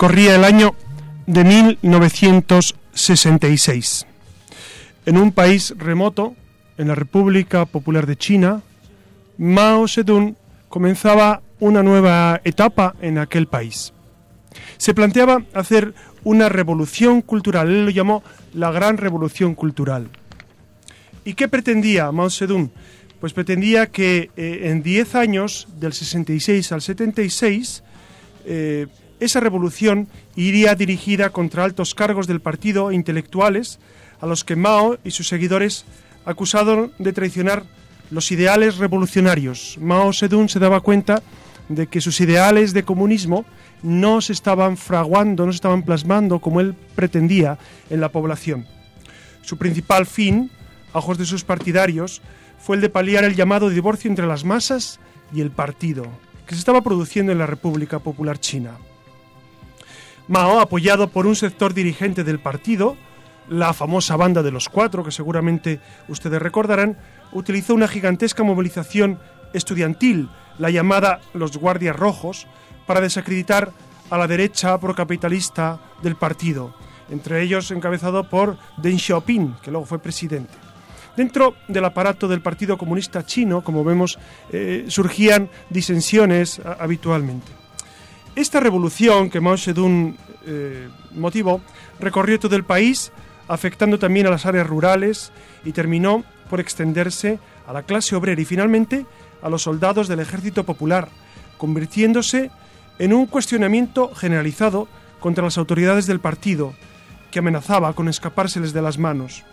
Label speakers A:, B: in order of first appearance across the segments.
A: Corría el año de 1966. En un país remoto, en la República Popular de China, Mao Zedong comenzaba una nueva etapa en aquel país. Se planteaba hacer una revolución cultural, él lo llamó la Gran Revolución Cultural. ¿Y qué pretendía Mao Zedong? Pues pretendía que eh, en 10 años, del 66 al 76, eh, esa revolución iría dirigida contra altos cargos del partido e intelectuales a los que Mao y sus seguidores acusaron de traicionar los ideales revolucionarios. Mao Zedong se daba cuenta de que sus ideales de comunismo no se estaban fraguando, no se estaban plasmando como él pretendía en la población. Su principal fin, a ojos de sus partidarios, fue el de paliar el llamado divorcio entre las masas y el partido, que se estaba produciendo en la República Popular China. Mao, apoyado por un sector dirigente del partido, la famosa banda de los cuatro, que seguramente ustedes recordarán, utilizó una gigantesca movilización estudiantil, la llamada los Guardias Rojos, para desacreditar a la derecha procapitalista del partido, entre ellos encabezado por Deng Xiaoping, que luego fue presidente. Dentro del aparato del Partido Comunista Chino, como vemos, eh, surgían disensiones habitualmente. Esta revolución que Mao Zedong eh, motivó recorrió todo el país, afectando también a las áreas rurales y terminó por extenderse a la clase obrera y finalmente a los soldados del ejército popular, convirtiéndose en un cuestionamiento generalizado contra las autoridades del partido, que amenazaba con escapárseles de las manos.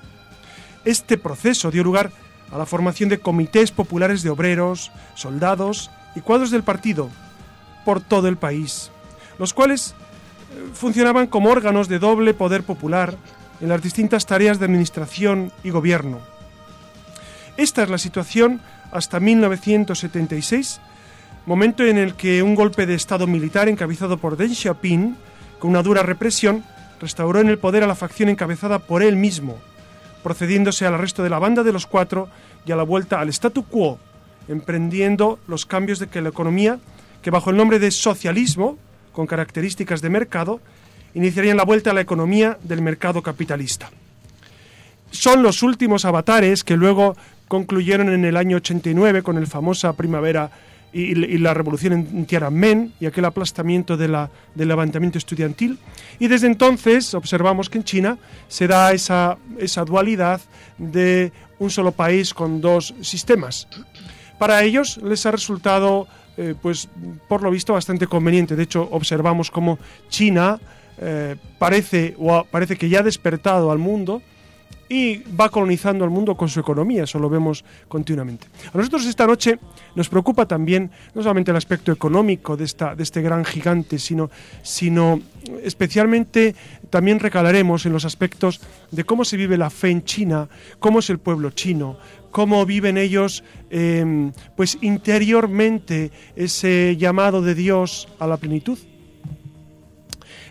A: Este proceso dio lugar a la formación de comités populares de obreros, soldados y cuadros del partido, por todo el país, los cuales eh, funcionaban como órganos de doble poder popular en las distintas tareas de administración y gobierno. Esta es la situación hasta 1976, momento en el que un golpe de Estado militar encabezado por Deng Xiaoping, con una dura represión, restauró en el poder a la facción encabezada por él mismo, procediéndose al arresto de la banda de los cuatro y a la vuelta al statu quo, emprendiendo los cambios de que la economía que bajo el nombre de socialismo, con características de mercado, iniciarían la vuelta a la economía del mercado capitalista. Son los últimos avatares que luego concluyeron en el año 89 con el famosa primavera y, la revolución en Tiananmen y aquel aplastamiento del levantamiento estudiantil. Y desde entonces observamos que en China se da esa, esa dualidad de un solo país con dos sistemas. Para ellos les ha resultado eh, pues por lo visto bastante conveniente. De hecho, observamos cómo China eh, parece, o parece que ya ha despertado al mundo y va colonizando al mundo con su economía, eso lo vemos continuamente. A nosotros esta noche nos preocupa también no solamente el aspecto económico de, esta, de este gran gigante, sino, sino especialmente también recalaremos en los aspectos de cómo se vive la fe en China, cómo es el pueblo chino, cómo viven ellos em, pues interiormente ese llamado de Dios a la plenitud.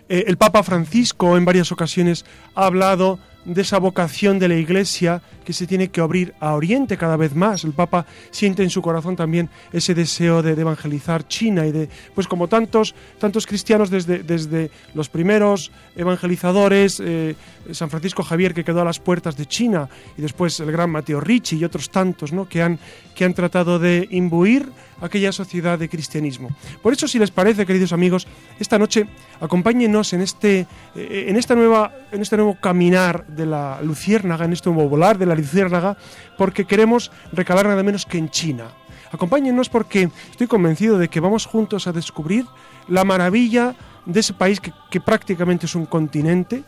A: Eh, el Papa Francisco en varias ocasiones ha hablado de esa vocación de la Iglesia que se tiene que abrir a Oriente cada vez más. El Papa siente en su corazón también ese deseo de, evangelizar China y de, pues como tantos, tantos cristianos desde, desde los primeros evangelizadores, eh, San Francisco Javier que quedó a las puertas de China y después el gran Mateo Ricci y otros tantos, ¿no? que han, que han tratado de imbuir aquella sociedad de cristianismo. Por eso, si les parece, queridos amigos, esta noche acompáñenos en este, eh, en esta nueva, en este nuevo caminar de la luciérnaga, en este nuevo volar de la luciérnaga, porque queremos recalar nada menos que en China. Acompáñennos porque estoy convencido de que vamos juntos a descubrir la maravilla de ese país que, que prácticamente es un continente,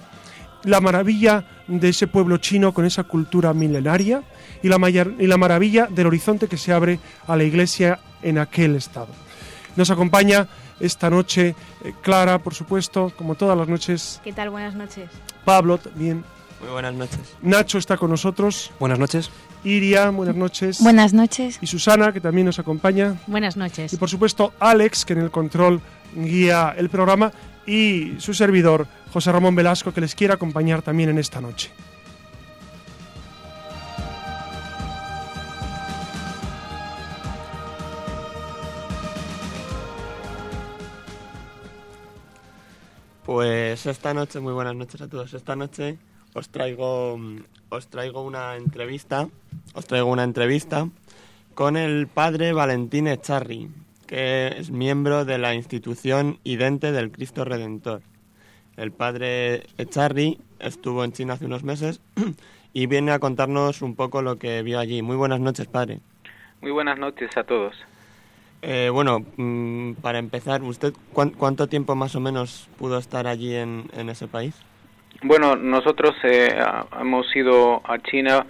A: la maravilla de ese pueblo chino con esa cultura milenaria y la, y la maravilla del horizonte que se abre a la Iglesia en aquel estado. Nos acompaña esta noche eh, Clara, por supuesto, como todas las noches.
B: ¿Qué tal? Buenas noches.
A: Pablo también.
C: Muy buenas noches.
A: Nacho está con nosotros.
D: Buenas noches.
A: Iria, buenas noches.
B: Buenas noches.
A: Y Susana, que también nos acompaña.
E: Buenas noches.
A: Y por supuesto Alex, que en el control guía el programa. Y su servidor, José Ramón Velasco, que les quiere acompañar también en esta noche.
C: Pues esta noche, muy buenas noches a todos. Esta noche os traigo, os traigo una entrevista, os traigo una entrevista con el padre Valentín Echarri, que es miembro de la institución Idente del Cristo Redentor. El padre Echarri estuvo en China hace unos meses y viene a contarnos un poco lo que vio allí. Muy buenas noches, padre.
F: Muy buenas noches a todos.
C: Eh, bueno, mm, para empezar, ¿usted cuánto tiempo más o menos pudo estar allí en, ese país?
F: Bueno, nosotros eh, hemos ido a China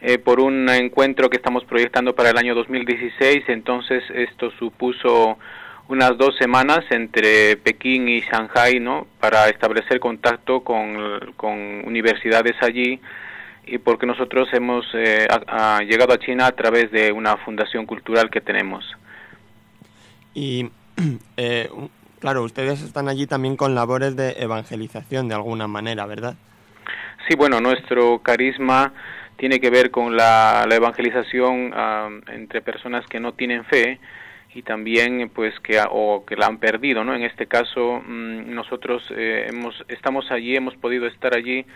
F: eh, por un encuentro que estamos proyectando para el año 2016, entonces esto supuso unas dos semanas entre Pekín y Shanghai, ¿no? Para establecer contacto con, con universidades allí y porque nosotros hemos llegado a China a través de una fundación cultural que tenemos.
C: Y eh, claro, ustedes están allí también con labores de evangelización de alguna manera, ¿verdad?
F: Sí, bueno, nuestro carisma tiene que ver con la, evangelización entre personas que no tienen fe y también pues que o que la han perdido, ¿no? En este caso mm, nosotros eh, hemos estamos allí, hemos podido estar allí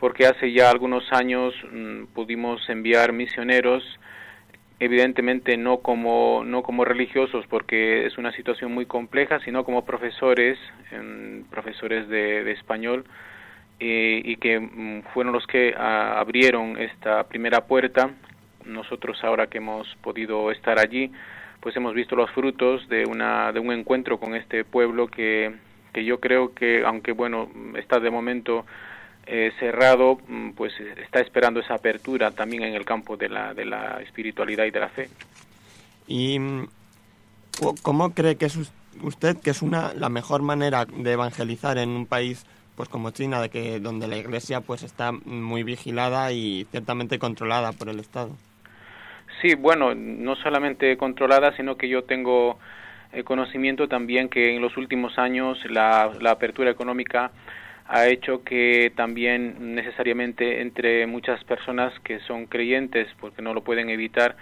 F: porque hace ya algunos años mm, pudimos enviar misioneros evidentemente no como no como religiosos porque es una situación muy compleja sino como profesores profesores de, español y que mm, fueron los que abrieron esta primera puerta. Nosotros ahora que hemos podido estar allí pues hemos visto los frutos de una de un encuentro con este pueblo que que yo creo que aunque bueno está de momento eh, cerrado, mm, pues está esperando esa apertura también en el campo de la, de la espiritualidad y de la fe.
C: ¿Y mm, cómo cree que es usted que es una, la mejor manera de evangelizar en un país pues como China, de que, donde la iglesia pues está muy vigilada y ciertamente controlada por el Estado?
F: Sí, bueno, no solamente controlada, sino que yo tengo el conocimiento también que en los últimos años la, la apertura económica ha hecho que también necesariamente entre muchas personas que son creyentes, porque no lo pueden evitar,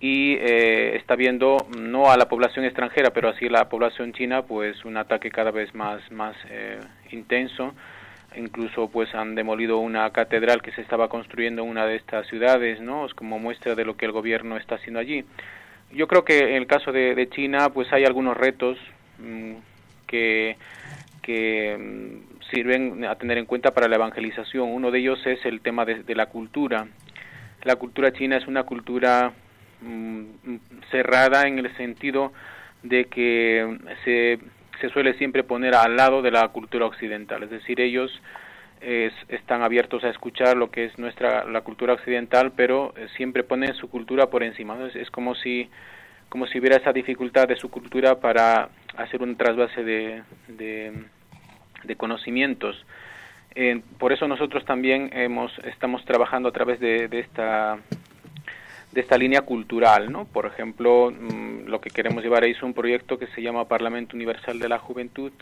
F: y eh, está viendo no a la población extranjera, pero así la población china, pues un ataque cada vez más más eh, intenso. Incluso pues han demolido una catedral que se estaba construyendo en una de estas ciudades, ¿no? Es como muestra de lo que el gobierno está haciendo allí. Yo creo que en el caso de, China, pues hay algunos retos mm, que que mm, sirven a tener en cuenta para la evangelización. Uno de ellos es el tema de, la cultura. La cultura china es una cultura mm, cerrada en el sentido de que se, suele siempre poner al lado de la cultura occidental, es decir, ellos están abiertos a escuchar lo que es nuestra la cultura occidental, pero eh, siempre ponen su cultura por encima. Es, como si como si hubiera esa dificultad de su cultura para hacer un trasvase de conocimientos. Eh, por eso nosotros también hemos, estamos trabajando a través de, esta de esta línea cultural, ¿no? Por ejemplo, mm, lo que queremos llevar ahí es un proyecto que se llama Parlamento Universal de la Juventud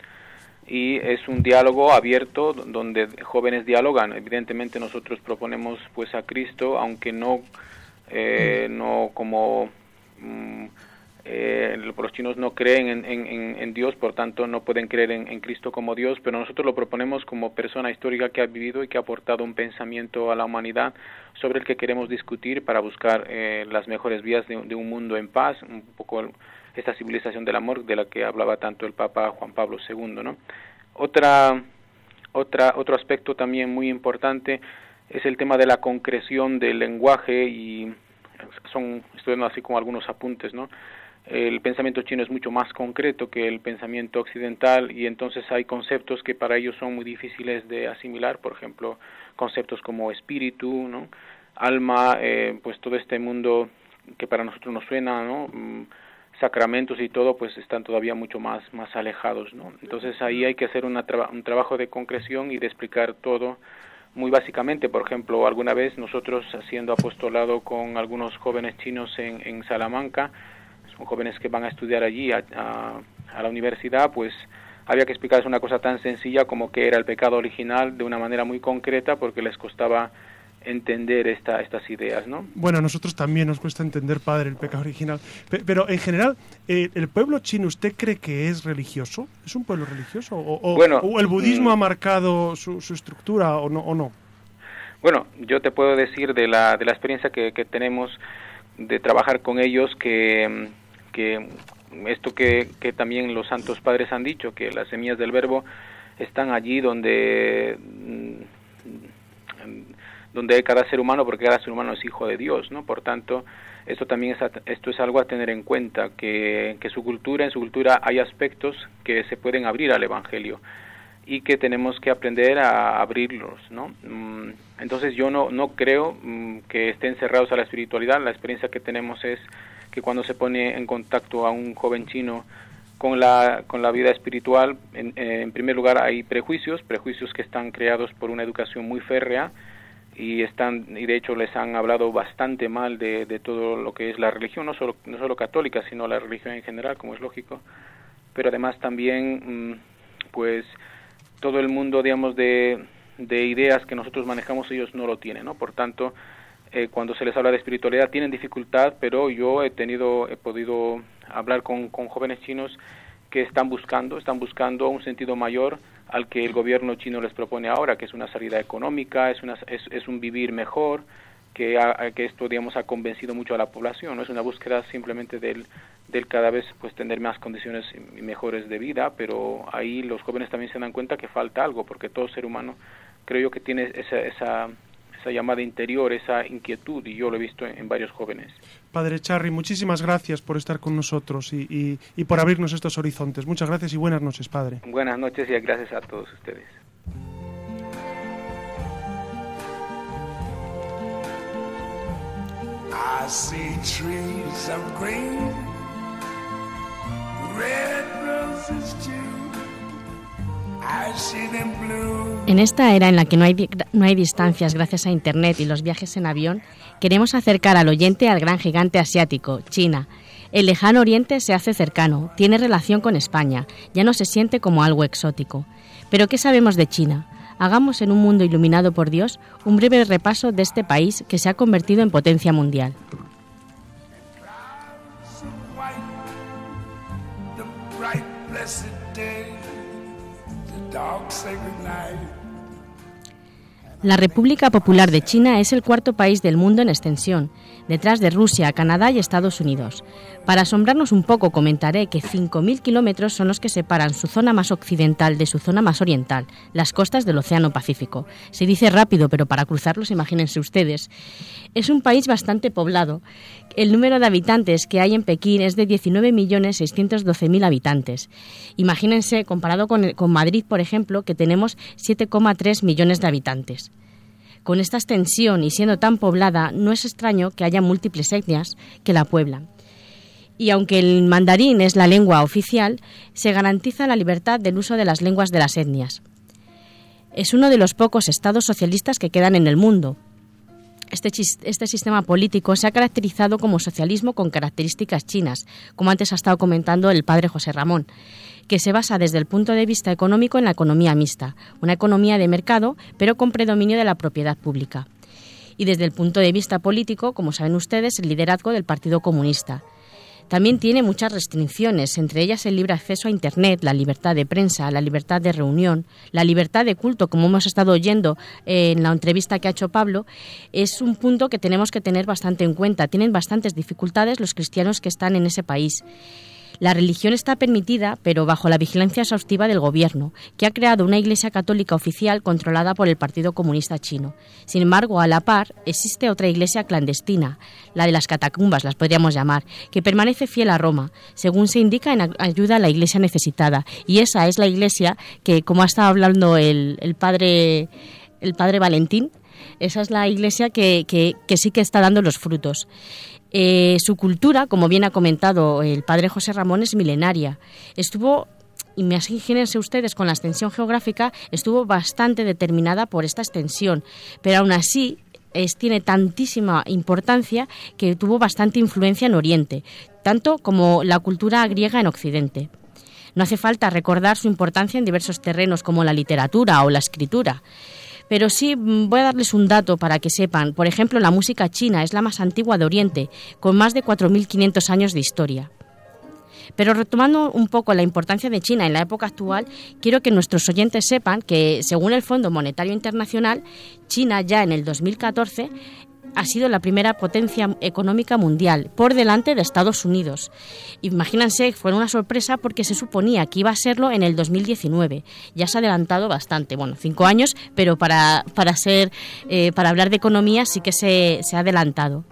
F: y es un diálogo abierto donde jóvenes dialogan. Evidentemente nosotros proponemos pues a Cristo, aunque no eh, no como mm, eh, los chinos no creen en, Dios, por tanto no pueden creer en, Cristo como Dios, pero nosotros lo proponemos como persona histórica que ha vivido y que ha aportado un pensamiento a la humanidad sobre el que queremos discutir para buscar eh, las mejores vías de, un mundo en paz, un poco esta civilización del amor de la que hablaba tanto el Papa Juan Pablo II. ¿no? Otra, otra, otro aspecto también muy importante es el tema de la concreción del lenguaje y son, estoy dando así como algunos apuntes, ¿no? El pensamiento chino es mucho más concreto que el pensamiento occidental y entonces hay conceptos que para ellos son muy difíciles de asimilar, por ejemplo, conceptos como espíritu, ¿no? alma, eh, pues todo este mundo que para nosotros nos suena, ¿no? Mm, sacramentos y todo, pues están todavía mucho más, más alejados, ¿no? Entonces ahí hay que hacer una un trabajo de concreción y de explicar todo muy básicamente. Por ejemplo, alguna vez nosotros haciendo apostolado con algunos jóvenes chinos en, en Salamanca, son jóvenes que van a estudiar allí a, a, la universidad, pues había que explicarles una cosa tan sencilla como que era el pecado original de una manera muy concreta porque les costaba entender esta, estas ideas, ¿no?
A: Bueno, a nosotros también nos cuesta entender, padre, el pecado original. Pero, en general, eh, ¿el pueblo chino usted cree que es religioso? ¿Es un pueblo religioso? ¿O, bueno, el budismo mm. ha marcado su, estructura o no, o no?
F: Bueno, yo te puedo decir de la, de la experiencia que, que tenemos de trabajar con ellos que, que esto que, que también los santos padres han dicho, que las semillas del verbo están allí donde mm, donde hay cada ser humano, porque cada ser humano es hijo de Dios, ¿no? Por tanto, esto también es, esto es algo a tener en cuenta, que, que su cultura, en su cultura hay aspectos que se pueden abrir al Evangelio y que tenemos que aprender a abrirlos, ¿no? Mm, entonces yo no, no creo mm, que estén cerrados a la espiritualidad, la experiencia que tenemos es que cuando se pone en contacto a un joven chino con la, con la vida espiritual, en, en primer lugar hay prejuicios, prejuicios que están creados por una educación muy férrea, y están y de hecho les han hablado bastante mal de, de, todo lo que es la religión no solo no solo católica sino la religión en general como es lógico. Pero además también mm, pues todo el mundo digamos de, de ideas que nosotros manejamos ellos no lo tienen no por tanto eh, cuando se les habla de espiritualidad tienen dificultad pero yo he tenido he podido hablar con, con jóvenes chinos que están buscando están buscando un sentido mayor al que el gobierno chino les propone ahora, que es una salida económica, es, una, es, es un vivir mejor, que, que esto, digamos, ha convencido mucho a la población, no es una búsqueda simplemente del, del cada vez pues tener más condiciones mejores de vida, pero ahí los jóvenes también se dan cuenta que falta algo, porque todo ser humano creo yo que tiene esa, esa, esa llamada interior, esa inquietud, y yo lo he visto en, varios jóvenes.
A: Padre Charry, muchísimas gracias por estar con nosotros y, y, por abrirnos estos horizontes. Muchas gracias y buenas noches, Padre.
F: Buenas noches y gracias a todos ustedes. I see trees of green,
E: red roses too. En esta era en la que no hay, no hay distancias gracias a Internet y los viajes en avión, queremos acercar al oyente al gran gigante asiático, China. El lejano oriente se hace cercano, tiene relación con España, ya no se siente como algo exótico. Pero ¿qué sabemos de China? Hagamos en un mundo iluminado por Dios un breve repaso de este país que se ha convertido en potencia mundial. dogs say goodnight. La República Popular de China es el cuarto país del mundo en extensión, detrás de Rusia, Canadá y Estados Unidos. Para asombrarnos un poco, comentaré que 5.000 kilómetros son los que separan su zona más occidental de su zona más oriental, las costas del Océano Pacífico. Se dice rápido, pero para cruzarlos, imagínense ustedes. Es un país bastante poblado. El número de habitantes que hay en Pekín es de 19.612.000 habitantes. Imagínense, comparado con, con Madrid, por ejemplo, que tenemos 7,3 millones de habitantes. Con esta extensión y siendo tan poblada, no es extraño que haya múltiples etnias que la pueblan y aunque el mandarín es la lengua oficial, se garantiza la libertad del uso de las lenguas de las etnias. Es uno de los pocos estados socialistas que quedan en el mundo. Este, este, sistema político se ha caracterizado como socialismo con características chinas, como antes ha estado comentando el padre José Ramón, que se basa desde el punto de vista económico en la economía mixta, una economía de mercado, pero con predominio de la propiedad pública. Y desde el punto de vista político, como saben ustedes, el liderazgo del Partido Comunista. También tiene muchas restricciones, entre ellas el libre acceso a Internet, la libertad de prensa, la libertad de reunión, la libertad de culto, como hemos estado oyendo en la entrevista que ha hecho Pablo, es un punto que tenemos que tener bastante en cuenta. Tienen bastantes dificultades los cristianos que están en ese país. La religión está permitida, pero bajo la vigilancia exhaustiva del gobierno, que ha creado una iglesia católica oficial controlada por el Partido Comunista Chino. Sin embargo, a la par, existe otra iglesia clandestina, la de las catacumbas, las podríamos llamar, que permanece fiel a Roma, según se indica en ayuda a la iglesia necesitada. Y esa es la iglesia que, como ha estado hablando el, padre, el padre Valentín, esa es la iglesia que, que sí que está dando los frutos. Eh, su cultura, como bien ha comentado el padre José Ramón, es milenaria. Estuvo imagínense ustedes, con la extensión geográfica, estuvo bastante determinada por esta extensión, pero aún así es, tiene tantísima importancia que tuvo bastante influencia en Oriente, tanto como la cultura griega en Occidente. No hace falta recordar su importancia en diversos terrenos como la literatura o la escritura. Pero sí mm, voy a darles un dato para que sepan. Por ejemplo, la música china es la más antigua de Oriente, con más de 4.500 años de historia. Pero retomando un poco la importancia de China en la época actual, quiero que nuestros oyentes sepan que, según el Fondo Monetario Internacional, China ya en el 2014 ha sido la primera potencia económica mundial, por delante de Estados Unidos. Imagínense, fue una sorpresa porque se suponía que iba a serlo en el 2019. Ya se ha adelantado bastante, bueno, cinco años, pero para, para, ser, eh, para hablar de economía sí que se, se ha adelantado.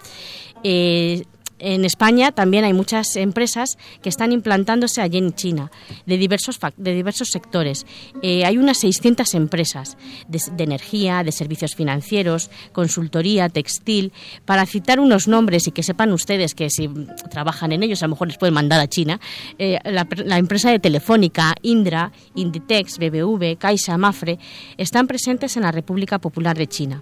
E: Eh, en España también hay muchas empresas que están implantándose allí en China, de diversos, de diversos sectores. Eh, hay unas 600 empresas de, energía, de servicios financieros, consultoría, textil, para citar unos nombres y que sepan ustedes que si trabajan en ellos a lo mejor les pueden mandar a China. Eh, la, la, empresa de Telefónica, Indra, Inditex, BBV, Caixa, Mafre, están presentes en la República Popular de China.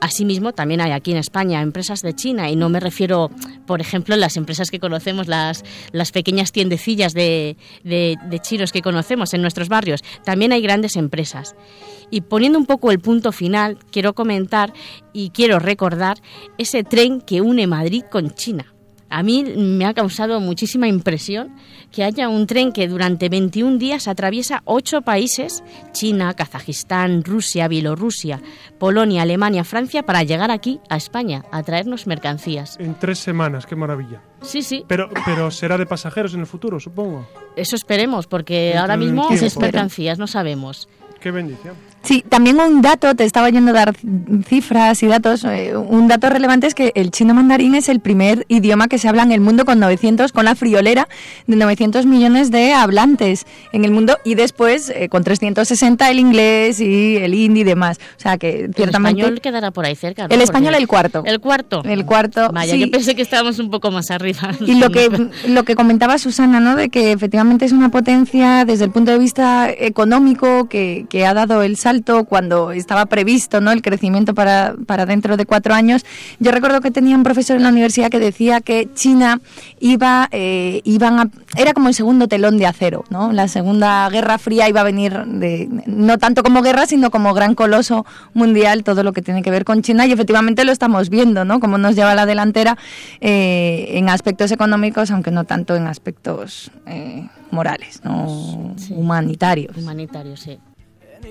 E: Asimismo, también hay aquí en España empresas de China y no me refiero, por ejemplo, las empresas que conocemos, las, las pequeñas tiendecillas de, de, chinos que conocemos en nuestros barrios. También hay grandes empresas. Y poniendo un poco el punto final, quiero comentar y quiero recordar ese tren que une Madrid con China. A mí me ha causado muchísima impresión que haya un tren que durante 21 días atraviesa ocho países, China, Kazajistán, Rusia, Bielorrusia, Polonia, Alemania, Francia, para llegar aquí a España a traernos mercancías.
A: En tres semanas, qué maravilla.
E: Sí, sí.
A: Pero, pero será de pasajeros en el futuro, supongo.
E: Eso esperemos, porque ahora mismo es mercancías, no sabemos.
A: Qué bendición.
B: Sí, también un dato, te estaba yendo a dar cifras y datos, eh, un dato relevante es que el chino mandarín es el primer idioma que se habla en el mundo con 900, con la friolera de 900 millones de hablantes en el mundo y después eh, con 360 el inglés y el hindi y demás. O sea que ciertamente...
E: El español quedará por ahí cerca.
B: El español el cuarto.
E: El cuarto.
B: El cuarto.
E: Vaya, yo pensé que estábamos un poco más arriba.
B: Y lo que, lo que comentaba Susana, ¿no? De que efectivamente es una potencia desde el punto de vista económico que, que ha dado el salto alto cuando estaba previsto ¿no? el crecimiento para, para dentro de cuatro años. Yo recuerdo que tenía un profesor en la universidad que decía que China iba, eh, iban a, era como el segundo telón de acero. ¿no? La segunda guerra fría iba a venir de, no tanto como guerra, sino como gran coloso mundial, todo lo que tiene que ver con China. Y efectivamente lo estamos viendo, ¿no? Cómo nos lleva a la delantera eh, en aspectos económicos, aunque no tanto en aspectos eh, morales, ¿no? humanitarios.
E: Humanitarios, sí.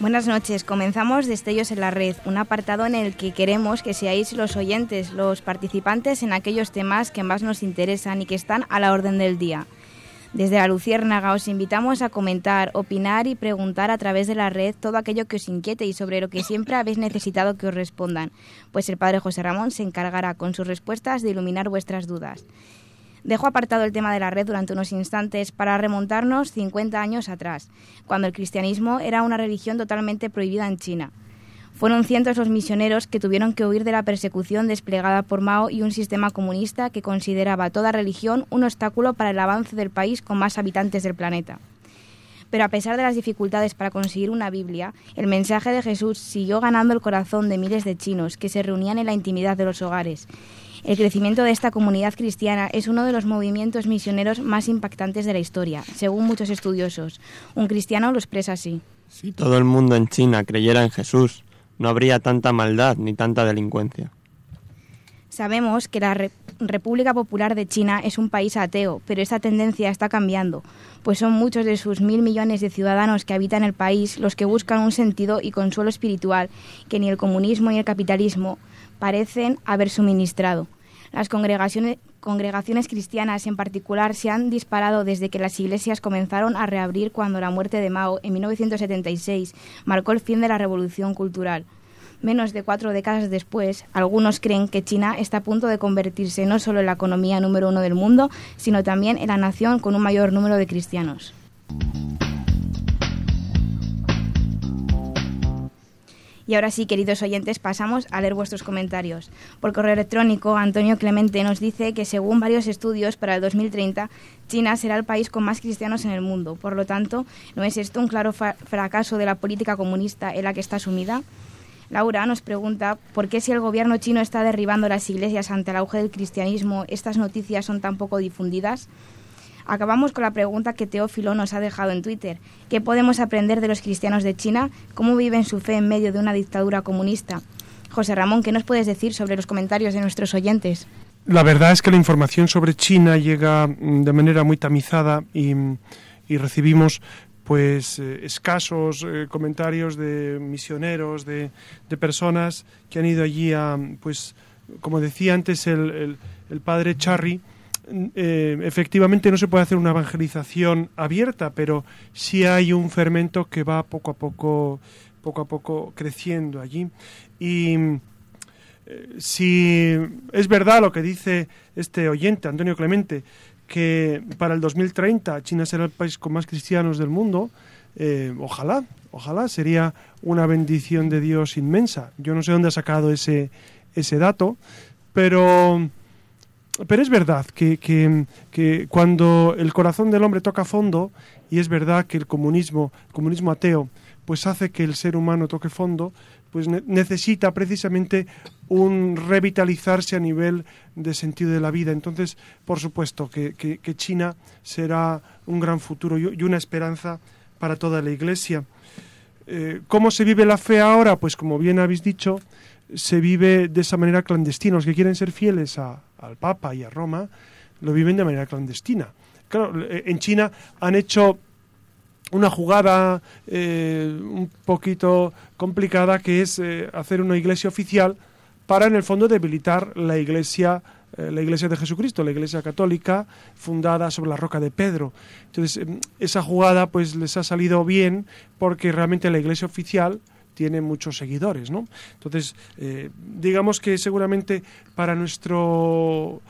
D: Buenas noches. Comenzamos Destellos en la Red, un apartado en el que queremos que seáis los oyentes, los participantes en aquellos temas que más nos interesan y que están a la orden del día. Desde la Luciérnaga os invitamos a comentar, opinar y preguntar a través de la red todo aquello que os inquiete y sobre lo que siempre habéis necesitado que os respondan, pues el Padre José Ramón se encargará con sus respuestas de iluminar vuestras dudas. Dejo apartado el tema de la red durante unos instantes para remontarnos 50 años atrás, cuando el cristianismo era una religión totalmente prohibida en China. Fueron cientos los misioneros que tuvieron que huir de la persecución desplegada por Mao y un sistema comunista que consideraba toda religión un obstáculo para el avance del país con más habitantes del planeta. Pero a pesar de las dificultades para conseguir una Biblia, el mensaje de Jesús siguió ganando el corazón de miles de chinos que se reunían en la intimidad de los hogares. El crecimiento de esta comunidad cristiana es uno de los movimientos misioneros más impactantes de la historia, según muchos estudiosos. Un cristiano lo expresa así.
C: Si todo el mundo en China creyera en Jesús, no habría tanta maldad ni tanta delincuencia.
D: Sabemos que la República Popular de China es un país ateo, pero esta tendencia está cambiando, pues son muchos de sus mil millones de ciudadanos que habitan el país los que buscan un sentido y consuelo espiritual que ni el comunismo ni el capitalismo parecen haber suministrado. Las congregaciones, cristianas en particular se han disparado desde que las iglesias comenzaron a reabrir cuando la muerte de Mao en 1976 marcó el fin de la revolución cultural. Menos de cuatro décadas después, algunos creen que China está a punto de convertirse no solo en la economía número uno del mundo, sino también en la nación con un mayor número de cristianos. Y ahora sí, queridos oyentes, pasamos a leer vuestros comentarios. Por correo electrónico, Antonio Clemente nos dice que según varios estudios para el 2030, China será el país con más cristianos en el mundo. Por lo tanto, ¿no es esto un claro fracaso de la política comunista en la que está sumida? Laura nos pregunta por qué si el gobierno chino está derribando las iglesias ante el auge del cristianismo, estas noticias son tan poco difundidas. Acabamos con la pregunta que Teófilo nos ha dejado en Twitter. ¿Qué podemos aprender de los cristianos de China? ¿Cómo viven su fe en medio de una dictadura comunista? José Ramón, ¿qué nos puedes decir sobre los comentarios de nuestros oyentes?
A: La verdad es que la información sobre China llega mm, de manera muy tamizada y, y recibimos pues eh, escasos eh, comentarios de misioneros, de, de, personas que han ido allí a, pues, como decía antes el, el, padre Charry, eh, efectivamente no se puede hacer una evangelización abierta, pero sí hay un fermento que va poco a poco, poco a poco creciendo allí. Y si es verdad lo que dice este oyente, Antonio Clemente, que para el 2030 China será el país con más cristianos del mundo, eh, ojalá, ojalá, sería una bendición de Dios inmensa. Yo no sé dónde ha sacado ese, ese dato, pero, pero es verdad que, que, cuando el corazón del hombre toca fondo, y es verdad que el comunismo, el comunismo ateo, pues hace que el ser humano toque fondo, pues necesita precisamente un revitalizarse a nivel de sentido de la vida. Entonces, por supuesto que, China será un gran futuro y una esperanza para toda la Iglesia. Eh, ¿Cómo se vive la fe ahora? Pues como bien habéis dicho, se vive de esa manera clandestina. Los que quieren ser fieles al Papa y a Roma lo viven de manera clandestina. Claro, eh, en China han hecho una jugada eh, un poquito complicada que es eh, hacer una iglesia oficial para en el fondo debilitar la iglesia la iglesia de Jesucristo, la iglesia católica fundada sobre la roca de Pedro. Entonces, em, esa jugada pues les ha salido bien porque realmente la iglesia oficial tiene muchos seguidores, ¿no? Entonces, digamos que seguramente para nuestro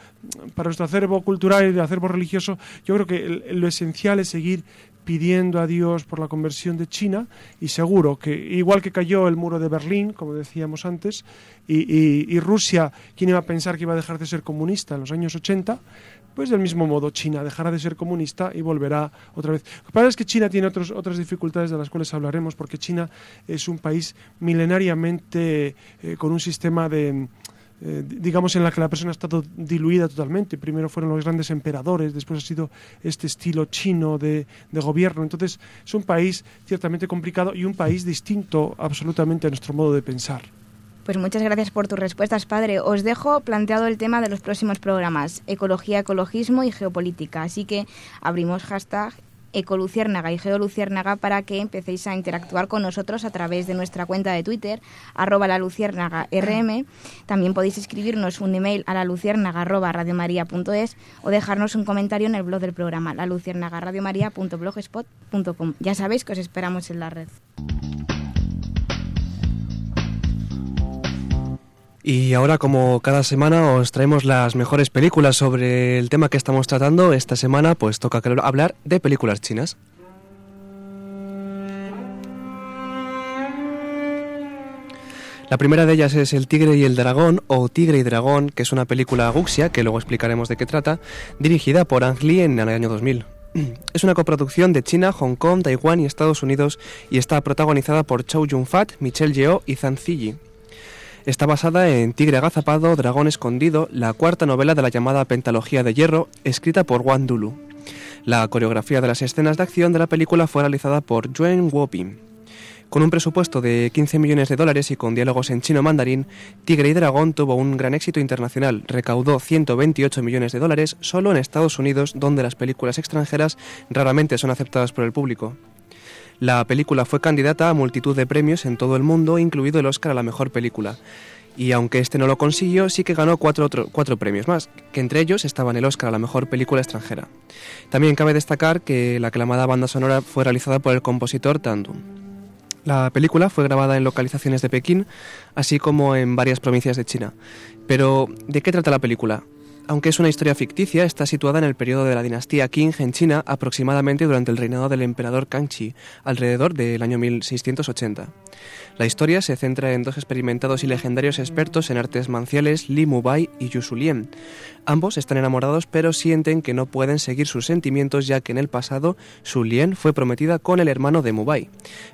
A: para nuestro acervo cultural y el acervo religioso, yo creo que lo esencial es seguir pidiendo a Dios por la conversión de China y seguro que igual que cayó el muro de Berlín, como decíamos antes, y, Rusia, ¿quién iba a pensar que iba a dejar de ser comunista en los años 80? Pues del mismo modo China dejará de ser comunista y volverá otra vez. Lo que pasa es que China tiene otros, otras dificultades de las cuales hablaremos, porque China es un país milenariamente eh, con un sistema de eh, digamos, en la que la persona ha estado diluida totalmente. Primero fueron los grandes emperadores, después ha sido este estilo chino de, de, gobierno. Entonces, es un país ciertamente complicado y un país distinto absolutamente a nuestro modo de pensar.
D: Pues muchas gracias por tus respuestas, padre. Os dejo planteado el tema de los próximos programas, ecología, ecologismo y geopolítica. Así que abrimos hashtag Ecoluciérnaga y Geoluciérnaga para que empecéis a interactuar con nosotros a través de nuestra cuenta de Twitter, arroba la luciérnaga rm. También podéis escribirnos un email a la luciérnaga arroba radiomaria.es o dejarnos un comentario en el blog del programa, la luciérnaga radiomaria.blogspot.com. Ya sabéis que os esperamos en la red.
G: Y ahora, como cada semana, os traemos las mejores películas sobre el tema que estamos tratando. Esta semana, pues toca hablar de películas chinas. La primera de ellas es El Tigre y el Dragón, o Tigre y Dragón, que es una película guxia, que luego explicaremos de qué trata, dirigida por Ang Lee en el año 2000. Es una coproducción de China, Hong Kong, Taiwán y Estados Unidos y está protagonizada por Chow Yun-fat, Michelle Yeoh y Zhang Ziyi. Está basada en Tigre agazapado, Dragón escondido, la cuarta novela de la llamada Pentalogía de Hierro, escrita por Wang Dulu. La coreografía de las escenas de acción de la película fue realizada por Yuen Woping. Con un presupuesto de 15 millones de dólares y con diálogos en chino mandarín, Tigre y Dragón tuvo un gran éxito internacional. Recaudó 128 millones de dólares solo en Estados Unidos, donde las películas extranjeras raramente son aceptadas por el público. La película fue candidata a multitud de premios en todo el mundo, incluido el Oscar a la mejor película. Y aunque este no lo consiguió, sí que ganó cuatro, cuatro premios más, que entre ellos estaban el Oscar a la mejor película extranjera. También cabe destacar que la aclamada banda sonora fue realizada por el compositor Tandun. La película fue grabada en localizaciones de Pekín, así como en varias provincias de China. Pero, ¿de qué trata la película? Aunque es una historia ficticia, está situada en el periodo de la dinastía Qing en China, aproximadamente durante el reinado del emperador Kangxi, alrededor del año 1680. La historia se centra en dos experimentados y legendarios expertos en artes marciales, Li Mubai y Yu Sulien. Ambos están enamorados pero sienten que no pueden seguir sus sentimientos ya que en el pasado Su Lien fue prometida con el hermano de Mubai,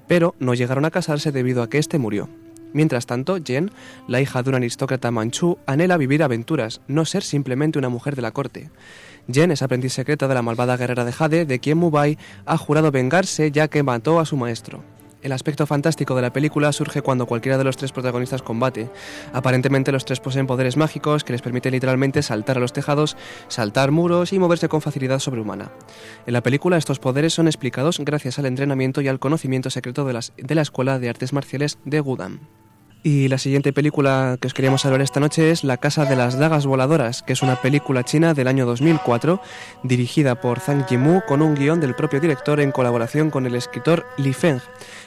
G: pero no llegaron a casarse debido a que éste murió. Mientras tanto, Jen, la hija de un aristócrata manchú, anhela vivir aventuras, no ser simplemente una mujer de la corte. Jen es aprendiz secreta de la malvada guerrera de Jade, de quien Mubai ha jurado vengarse ya que mató a su maestro. El aspecto fantástico de la película surge cuando cualquiera de los tres protagonistas combate. Aparentemente los tres poseen poderes mágicos que les permiten literalmente saltar a los tejados, saltar muros y moverse con facilidad sobrehumana. En la película estos poderes son explicados gracias al entrenamiento y al conocimiento secreto de, de la Escuela de Artes Marciales de Gudan. Y la siguiente película que os queríamos hablar esta noche es La Casa de las Dagas Voladoras, que es una película china del año 2004, dirigida por Zhang Yimou con un guion del propio director en colaboración con el escritor Li Feng,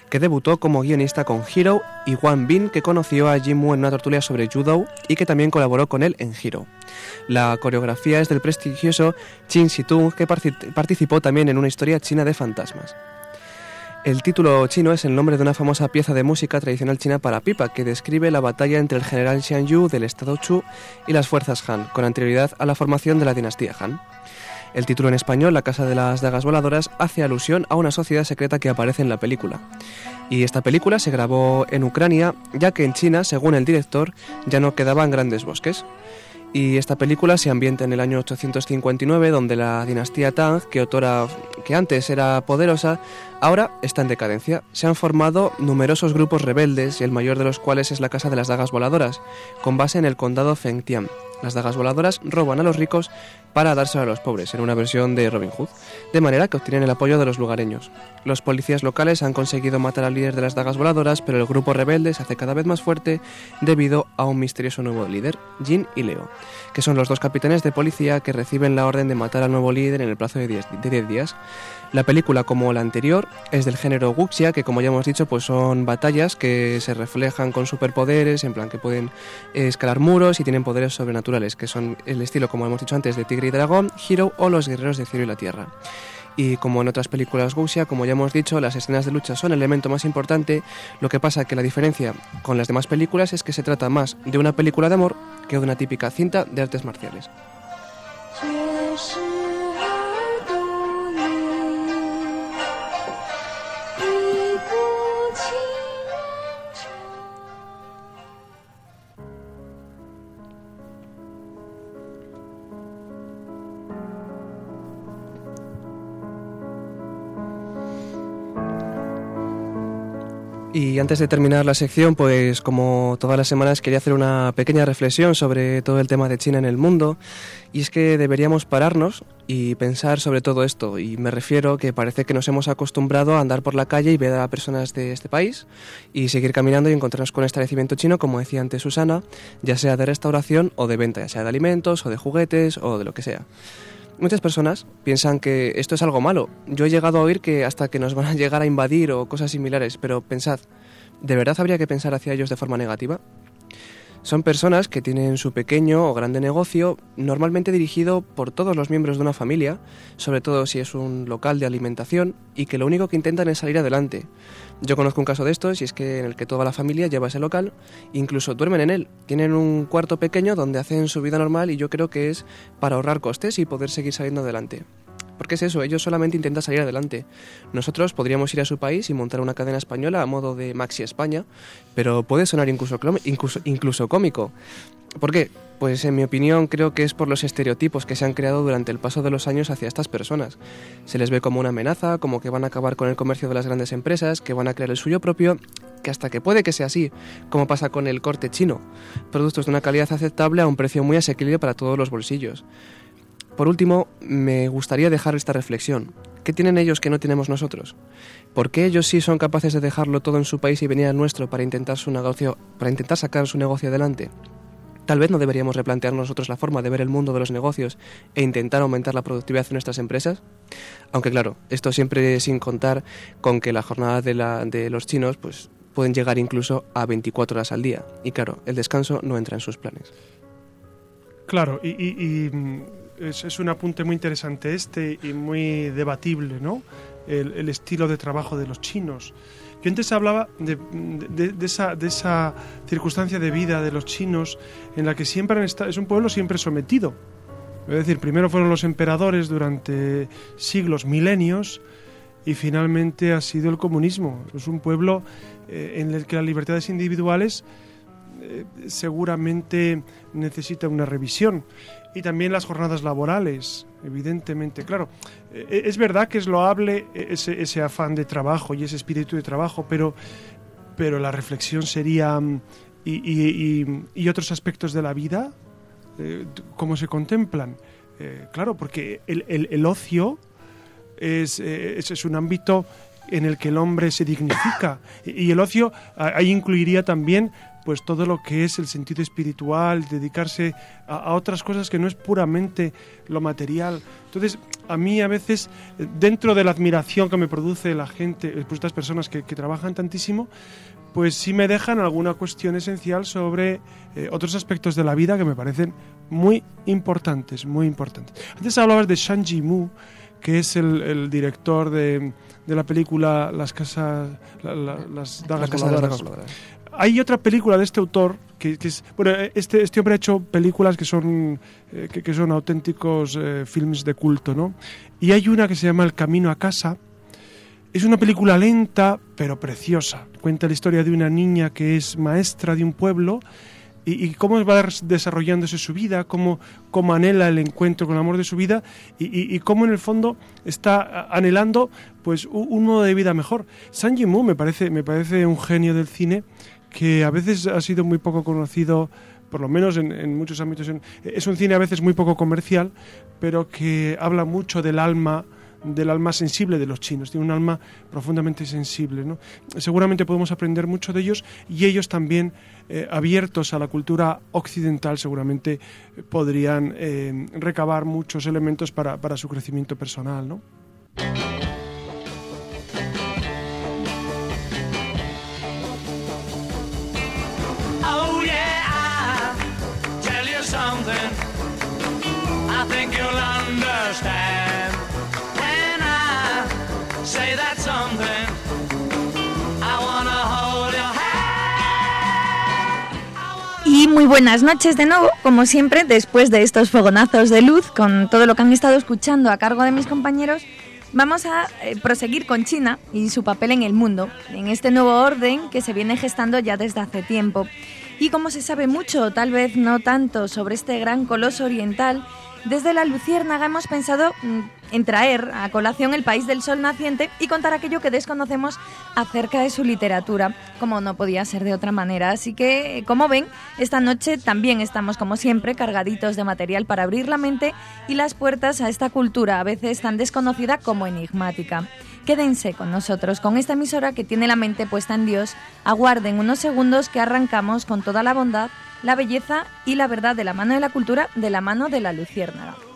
G: que debutó como guionista con Hero, y Wang Bin, que conoció a Yimou en una tertulia sobre judo y que también colaboró con él en Hero. La coreografía es del prestigioso Qin Shitung, que participó también en una historia china de fantasmas. El título chino es el nombre de una famosa pieza de música tradicional china para pipa que describe la batalla entre el general Xian Yu del estado Chu y las fuerzas Han, con anterioridad a la formación de la dinastía Han. El título en español, La Casa de las Dagas Voladoras, hace alusión a una sociedad secreta que aparece en la película. Y esta película se grabó en Ucrania, ya que en China, según el director, ya no quedaban grandes bosques. Y esta película se ambienta en el año 859, donde la dinastía Tang, que, que antes era poderosa, ahora está en decadencia. Se han formado numerosos grupos rebeldes, y el mayor de los cuales es la Casa de las Dagas Voladoras, con base en el condado Fengtian. Las dagas voladoras roban a los ricos para dárselo a los pobres, en una versión de Robin Hood, de manera que obtienen el apoyo de los lugareños. Los policías locales han conseguido matar al líder de las dagas voladoras, pero el grupo rebelde se hace cada vez más fuerte debido a un misterioso nuevo líder, Jin y Leo, que son los dos capitanes de policía que reciben la orden de matar al nuevo líder en el plazo de 10 días. La película, como la anterior, es del género Wuxia, que como ya hemos dicho, pues son batallas que se reflejan con superpoderes, en plan que pueden escalar muros y tienen poderes sobrenaturales, que son el estilo, como hemos dicho antes, de Tigre y Dragón, Hero o Los Guerreros del Cielo y la Tierra. Y como en otras películas Wuxia, como ya hemos dicho, las escenas de lucha son el elemento más importante, lo que pasa que la diferencia con las demás películas es que se trata más de una película de amor que de una típica cinta de artes marciales. Y antes de terminar la sección, pues como todas las semanas quería hacer una pequeña reflexión sobre todo el tema de China en el mundo. Y es que deberíamos pararnos y pensar sobre todo esto. Y me refiero que parece que nos hemos acostumbrado a andar por la calle y ver a personas de este país y seguir caminando y encontrarnos con establecimiento chino, como decía antes Susana, ya sea de restauración o de venta, ya sea de alimentos o de juguetes o de lo que sea. Muchas personas piensan que esto es algo malo. Yo he llegado a oír que hasta que nos van a llegar a invadir o cosas similares, pero pensad, ¿de verdad habría que pensar hacia ellos de forma negativa? Son personas que tienen su pequeño o grande negocio, normalmente dirigido por todos los miembros de una familia, sobre todo si es un local de alimentación, y que lo único que intentan es salir adelante. Yo conozco un caso de estos y es que en el que toda la familia lleva ese local, incluso duermen en él. Tienen un cuarto pequeño donde hacen su vida normal y yo creo que es para ahorrar costes y poder seguir saliendo adelante. Porque es eso, ellos solamente intentan salir adelante. Nosotros podríamos ir a su país y montar una cadena española a modo de Maxi España, pero puede sonar incluso, incluso, incluso cómico. ¿Por qué? Pues en mi opinión creo que es por los estereotipos que se han creado durante el paso de los años hacia estas personas. Se les ve como una amenaza, como que van a acabar con el comercio de las grandes empresas, que van a crear el suyo propio, que hasta que puede que sea así, como pasa con el corte chino. Productos de una calidad aceptable a un precio muy asequible para todos los bolsillos. Por último, me gustaría dejar esta reflexión. ¿Qué tienen ellos que no tenemos nosotros? ¿Por qué ellos sí son capaces de dejarlo todo en su país y venir al nuestro para intentar, su negocio, para intentar sacar su negocio adelante? Tal vez no deberíamos replantear nosotros la forma de ver el mundo de los negocios e intentar aumentar la productividad de nuestras empresas. Aunque claro, esto siempre sin contar con que la jornada de, la, de los chinos pues, pueden llegar incluso a 24 horas al día. Y claro, el descanso no entra en sus planes.
A: Claro, y es, un apunte muy interesante este y muy debatible, ¿no? El, estilo de trabajo de los chinos. Yo antes hablaba de, esa, de, esa, circunstancia de vida de los chinos en la que siempre han estado, es un pueblo siempre sometido. Es decir, primero fueron los emperadores durante siglos, milenios, y finalmente ha sido el comunismo. Es un pueblo eh, en el que las libertades individuales eh, seguramente necesita una revisión y también las jornadas laborales, evidentemente. Claro, eh, es verdad que es loable ese, ese afán de trabajo y ese espíritu de trabajo, pero, pero la reflexión sería, mm, y, otros aspectos de la vida, eh, ¿cómo se contemplan? Eh, claro, porque el, el, ocio es, es un ámbito en el que el hombre se dignifica. Y el ocio ahí incluiría también pues todo lo que es el sentido espiritual, dedicarse a, otras cosas que no es puramente lo material. Entonces, a mí a veces, dentro de la admiración que me produce la gente, pues estas personas que, trabajan tantísimo, pues sí me dejan alguna cuestión esencial sobre eh, otros aspectos de la vida que me parecen muy importantes, muy importantes. Antes hablabas de Shang Mu, que es el, director de, la película Las casas, las dagas hay otra película de este autor que, es bueno este, este hombre ha hecho películas que son eh, que, son auténticos eh, films de culto no y hay una que se llama El camino a casa. Es una película lenta pero preciosa. Cuenta la historia de una niña que es maestra de un pueblo y, cómo va desarrollándose su vida, cómo, cómo, anhela el encuentro con el amor de su vida y, y, cómo en el fondo está anhelando pues un, modo de vida mejor. San Yimou me parece, me parece un genio del cine que a veces ha sido muy poco conocido, por lo menos en, muchos ámbitos. es un cine a veces muy poco comercial, pero que habla mucho del alma del alma sensible de los chinos, tiene un alma profundamente sensible. ¿no? Seguramente podemos aprender mucho de ellos y ellos también, eh, abiertos a la cultura occidental, seguramente podrían eh, recabar muchos elementos para, para su crecimiento personal. ¿no?
B: Y muy buenas noches de nuevo, como siempre, después de estos fogonazos de luz, con todo lo que han estado escuchando a cargo de mis compañeros, vamos a eh, proseguir con China y su papel en el mundo, en este nuevo orden que se viene gestando ya desde hace tiempo. Y como se sabe mucho, tal vez no tanto, sobre este gran coloso oriental, desde la Luciérnaga hemos pensado mm, en traer a colación el país del sol naciente y contar aquello que desconocemos acerca de su literatura, como no podía ser de otra manera. Así que, como ven, esta noche también estamos, como siempre, cargaditos de material para abrir la mente y las puertas a esta cultura, a veces tan desconocida como enigmática. Quédense con nosotros, con esta emisora que tiene la mente puesta en Dios. Aguarden unos segundos que arrancamos con toda la bondad la belleza y la verdad de la mano de la cultura, de la mano de la luciérnaga.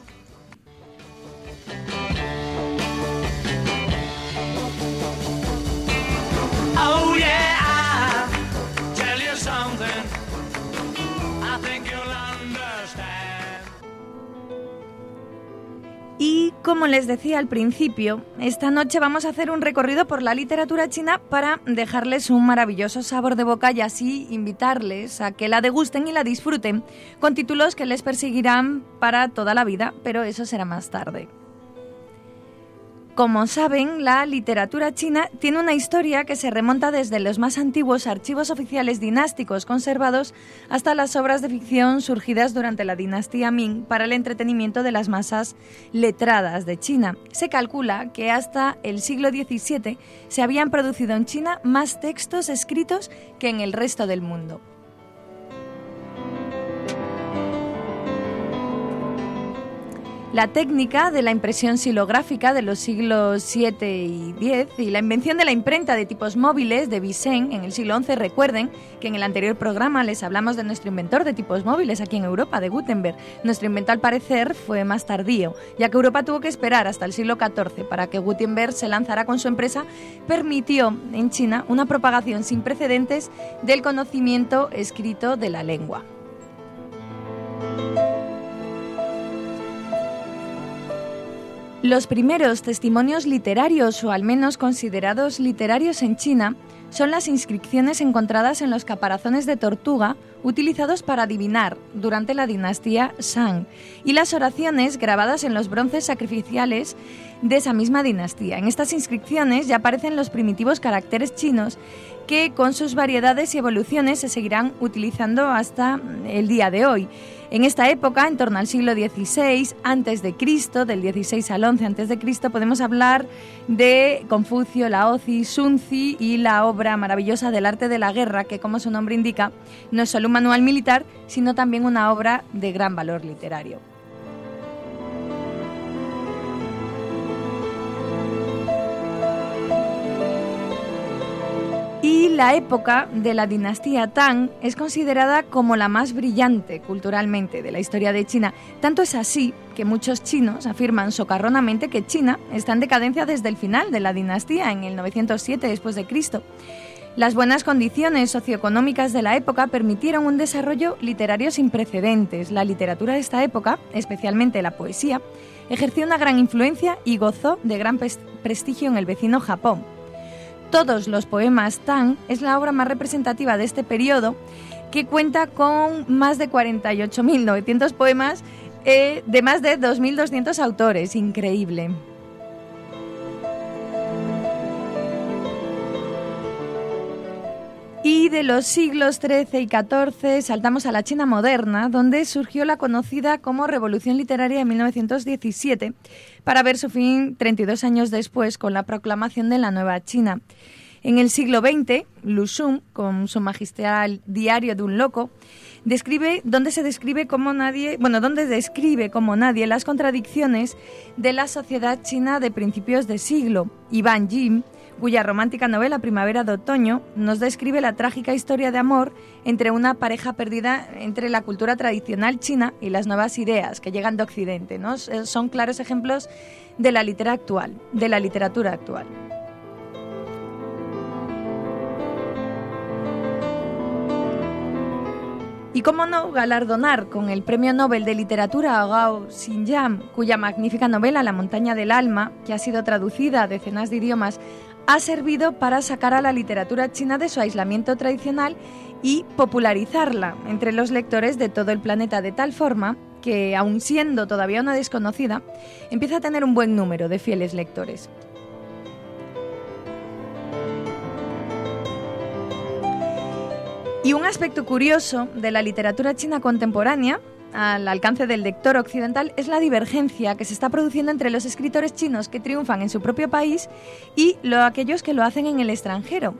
B: Y como les decía al principio, esta noche vamos a hacer un recorrido por la literatura china para dejarles un maravilloso sabor de boca y así invitarles a que la degusten y la disfruten con títulos que les perseguirán para toda la vida, pero eso será más tarde. Como saben, la literatura china tiene una historia que se remonta desde los más antiguos archivos oficiales dinásticos conservados hasta las obras de ficción surgidas durante la dinastía Ming para el entretenimiento de las masas letradas de China. Se calcula que hasta el siglo XVII se habían producido en China más textos escritos que en el resto del mundo. La técnica de la impresión silográfica de los siglos VII y X y la invención de la imprenta de tipos móviles de Vicen en el siglo XI. Recuerden que en el anterior programa les hablamos de nuestro inventor de tipos móviles aquí en Europa, de Gutenberg. Nuestro invento al parecer fue más tardío, ya que Europa tuvo que esperar hasta el siglo XIV para que Gutenberg se lanzara con su empresa, permitió en China una propagación sin precedentes del conocimiento escrito de la lengua. Los primeros testimonios literarios, o al menos considerados literarios en China, son las inscripciones encontradas en los caparazones de tortuga utilizados para adivinar durante la dinastía Shang y las oraciones grabadas en los bronces sacrificiales de esa misma dinastía. En estas inscripciones ya aparecen los primitivos caracteres chinos que con sus variedades y evoluciones se seguirán utilizando hasta el día de hoy. En esta época, en torno al siglo XVI antes de Cristo, del 16 al 11 antes de Cristo, podemos hablar de Confucio, Laozi, Sunzi y la obra maravillosa del arte de la guerra, que como su nombre indica, no es solo un manual militar, sino también una obra de gran valor literario. Y la época de la dinastía Tang es considerada como la más brillante culturalmente de la historia de China. Tanto es así que muchos chinos afirman socarronamente que China está en decadencia desde el final de la dinastía, en el 907 después de Cristo. Las buenas condiciones socioeconómicas de la época permitieron un desarrollo literario sin precedentes. La literatura de esta época, especialmente la poesía, ejerció una gran influencia y gozó de gran prestigio en el vecino Japón todos los poemas Tang es la obra más representativa de este periodo que cuenta con más de 48.900 poemas eh, de más de 2.200 autores. Increíble. Y de los siglos XIII y XIV saltamos a la China moderna, donde surgió la conocida como Revolución Literaria de 1917, para ver su fin 32 años después con la proclamación de la Nueva China. En el siglo XX, Lu Xun, con su magistral Diario de un loco, describe donde se describe como nadie, bueno, donde describe como nadie las contradicciones de la sociedad china de principios de siglo. Ivan Jim cuya romántica novela Primavera de Otoño nos describe la trágica historia de amor entre una pareja perdida entre la cultura tradicional china y las nuevas ideas que llegan de Occidente. Son claros ejemplos de la literatura actual. Y cómo no galardonar con el Premio Nobel de Literatura a Gao Xinjiang, cuya magnífica novela La montaña del alma, que ha sido traducida a decenas de idiomas, ha servido para sacar a la literatura china de su aislamiento tradicional y popularizarla entre los lectores de todo el planeta de tal forma que, aun siendo todavía una desconocida, empieza a tener un buen número de fieles lectores. Y un aspecto curioso de la literatura china contemporánea al alcance del lector occidental es la divergencia que se está produciendo entre los escritores chinos que triunfan en su propio país y aquellos que lo hacen en el extranjero.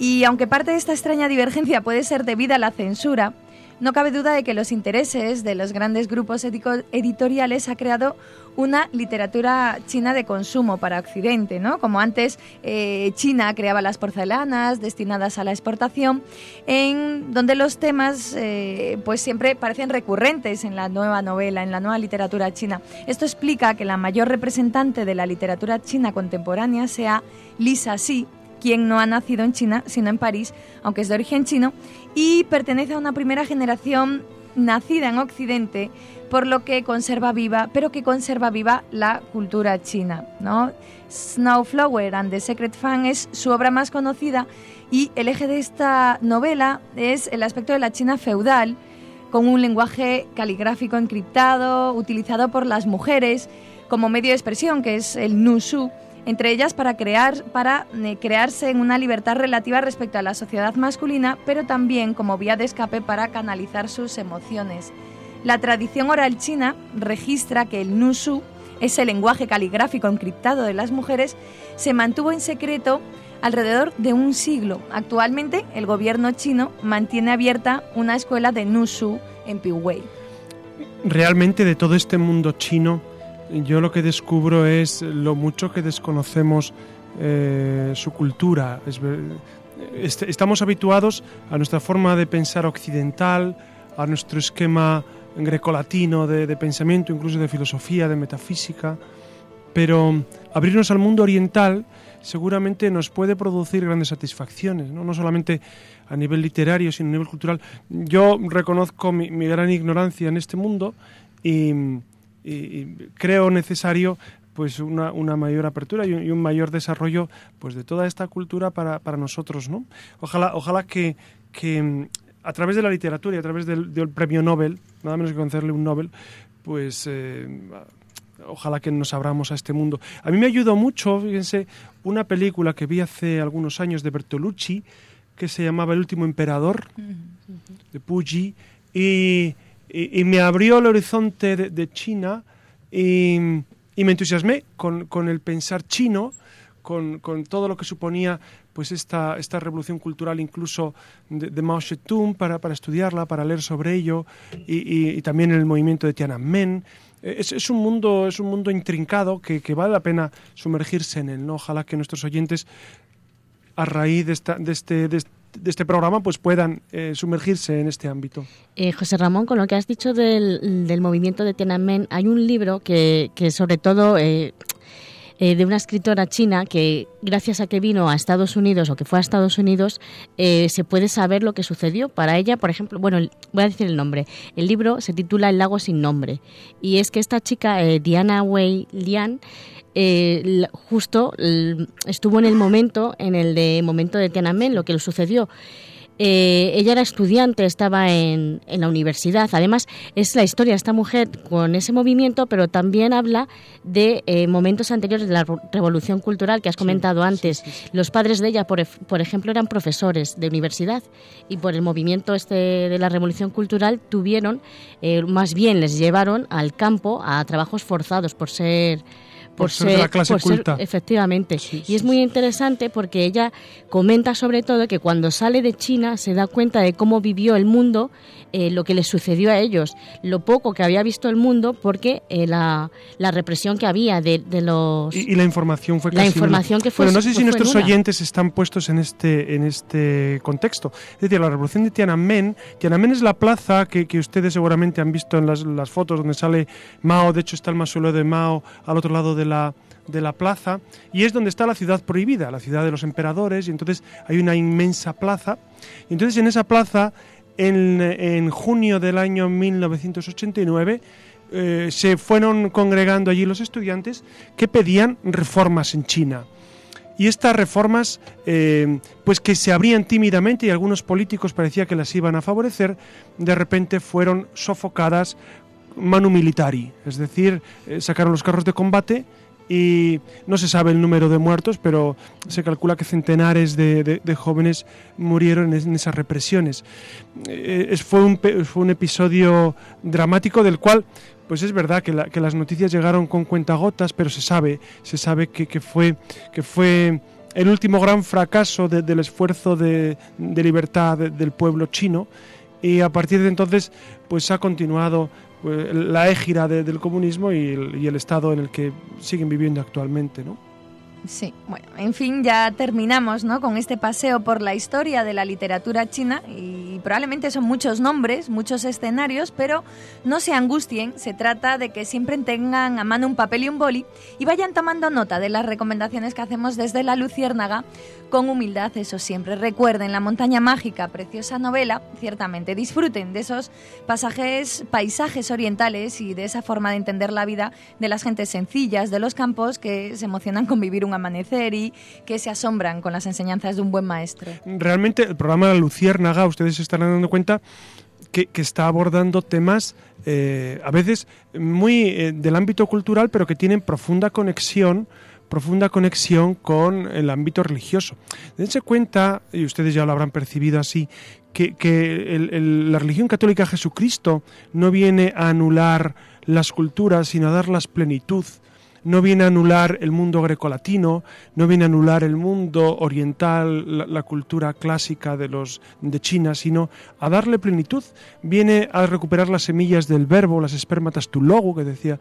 B: Y aunque parte de esta extraña divergencia puede ser debida a la censura, no cabe duda de que los intereses de los grandes grupos editoriales ha creado una literatura china de consumo para Occidente, ¿no? Como antes eh, China creaba las porcelanas destinadas a la exportación, en donde los temas eh, pues siempre parecen recurrentes en la nueva novela, en la nueva literatura china. Esto explica que la mayor representante de la literatura china contemporánea sea Lisa Xi, quien no ha nacido en China, sino en París, aunque es de origen chino, y pertenece a una primera generación nacida en Occidente, por lo que conserva viva, pero que conserva viva la cultura china. ¿no? Snowflower and the Secret Fan es su obra más conocida y el eje de esta novela es el aspecto de la China feudal, con un lenguaje caligráfico encriptado, utilizado por las mujeres, como medio de expresión, que es el Nushu, entre ellas para, crear, para eh, crearse en una libertad relativa respecto a la sociedad masculina, pero también como vía de escape para canalizar sus emociones. La tradición oral china registra que el Nushu, ese lenguaje caligráfico encriptado de las mujeres, se mantuvo en secreto alrededor de un siglo. Actualmente, el gobierno chino mantiene abierta una escuela de Nushu en Piwei.
A: Realmente de todo este mundo chino, yo lo que descubro es lo mucho que desconocemos eh, su cultura. Este, estamos habituados a nuestra forma de pensar occidental, a nuestro esquema grecolatino de, de pensamiento, incluso de filosofía, de metafísica, pero abrirnos al mundo oriental seguramente nos puede producir grandes satisfacciones, no, solamente a nivel literario, sino a nivel cultural. Yo reconozco mi, gran ignorancia en este mundo y, creo necesario pues una, mayor apertura y un, mayor desarrollo pues de toda esta cultura para, nosotros. ¿no? Ojalá, ojalá que, a través de la literatura y a través del, premio Nobel, nada menos que concederle un Nobel, pues eh, ojalá que nos abramos a este mundo. A mí me ayudó mucho, fíjense, una película que vi hace algunos años de Bertolucci que se llamaba El último emperador, de Puyi, y, me abrió el horizonte de, China y, me entusiasmé con, el pensar chino, con, todo lo que suponía pues esta, esta revolución cultural incluso de, Mao Zedong para, para, estudiarla, para leer sobre ello, y, y también el movimiento de Tiananmen. Es, un mundo, es un mundo intrincado que, vale la pena sumergirse en él. ¿no? Ojalá que nuestros oyentes, a raíz de, esta, de, este, de, este programa, pues puedan eh, sumergirse en este ámbito.
E: Eh, José Ramón, con lo que has dicho del, del movimiento de Tiananmen, hay un libro que, que sobre todo eh, eh, de una escritora china que gracias a que vino a Estados Unidos o que fue a Estados Unidos eh, se puede saber lo que sucedió. Para ella, por ejemplo, bueno, voy a decir el nombre. El libro se titula El lago sin nombre y es que esta chica, eh, Diana Wei Lian, justo estuvo en el momento, en el de momento de Tiananmen, lo que le sucedió. Eh, ella era estudiante, estaba en, en, la universidad. Además, es la historia de esta mujer con ese movimiento, pero también habla de eh, momentos anteriores de la revolución cultural que has comentado antes. Los padres de ella, por, por, ejemplo, eran profesores de universidad y por el movimiento este de la revolución cultural tuvieron, eh, más bien les llevaron al campo a trabajos forzados por ser
A: por, ser, de la clase culta.
E: efectivamente. y es muy interesante porque ella comenta sobre todo que cuando sale de China se da cuenta de cómo vivió el mundo, eh, lo que le sucedió a ellos, lo poco que había visto el mundo, porque eh, la, la, represión que había de, de los...
A: Y, la información fue
E: La información que fue...
A: Bueno, no sé si nuestros oyentes están puestos en este, en este contexto. Es decir, la revolución de Tiananmen, Tiananmen es la plaza que, que ustedes seguramente han visto en las, las fotos donde sale Mao, de hecho está el mausoleo de Mao al otro lado de la, de la plaza y es donde está la ciudad prohibida, la ciudad de los emperadores, y entonces hay una inmensa plaza. Entonces en esa plaza, en, en junio del año 1989, eh, se fueron congregando allí los estudiantes que pedían reformas en China. Y estas reformas, eh, pues que se abrían tímidamente y algunos políticos parecía que las iban a favorecer, de repente fueron sofocadas manu militari, es decir, eh, sacaron los carros de combate y no se sabe el número de muertos, pero se calcula que centenares de, jóvenes murieron en, esas represiones. Eh, fue, un, fue un episodio dramático del cual pues es verdad que, las noticias llegaron con cuentagotas, pero se sabe, se sabe que, fue, que fue el último gran fracaso del esfuerzo de, libertad del pueblo chino y a partir de entonces pues ha continuado la égira del comunismo y el, y el, estado en el que siguen viviendo actualmente, ¿no?
B: Sí, bueno, en fin, ya terminamos ¿no? con este paseo por la historia de la literatura china y probablemente son muchos nombres, muchos escenarios, pero no se angustien, se trata de que siempre tengan a mano un papel y un boli y vayan tomando nota de las recomendaciones que hacemos desde la Luciérnaga con humildad, eso siempre. Recuerden La montaña mágica, preciosa novela, ciertamente disfruten de esos pasajes, paisajes orientales y de esa forma de entender la vida de las gentes sencillas de los campos que se emocionan con vivir un amanecer y que se asombran con las enseñanzas de un buen maestro.
A: Realmente el programa Luciérnaga, ustedes se estarán dando cuenta que, está abordando temas eh, a veces muy eh, del ámbito cultural, pero que tienen profunda conexión profunda conexión con el ámbito religioso. Dense cuenta, y ustedes ya lo habrán percibido así, que, la religión católica Jesucristo no viene a anular las culturas, sino a darlas plenitud no viene a anular el mundo grecolatino, no viene a anular el mundo oriental, la, cultura clásica de los de China, sino a darle plenitud. Viene a recuperar las semillas del verbo, las espermatas tu logo que decía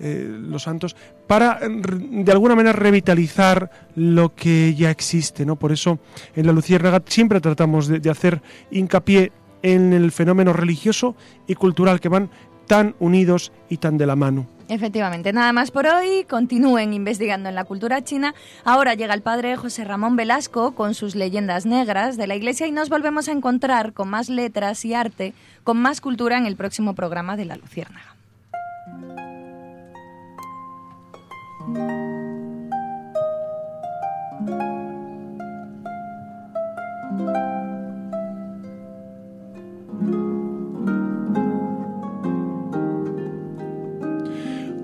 A: eh, los santos, para de alguna manera revitalizar lo que ya existe. ¿no? Por eso en la Luciérnaga siempre tratamos de hacer hincapié en el fenómeno religioso y cultural que van tan unidos y tan de la mano.
B: Efectivamente, nada más por hoy. Continúen investigando en la cultura china. Ahora llega el padre José Ramón Velasco con sus leyendas negras de la iglesia y nos volvemos a encontrar con más letras y arte, con más cultura en el próximo programa de La Luciérnaga.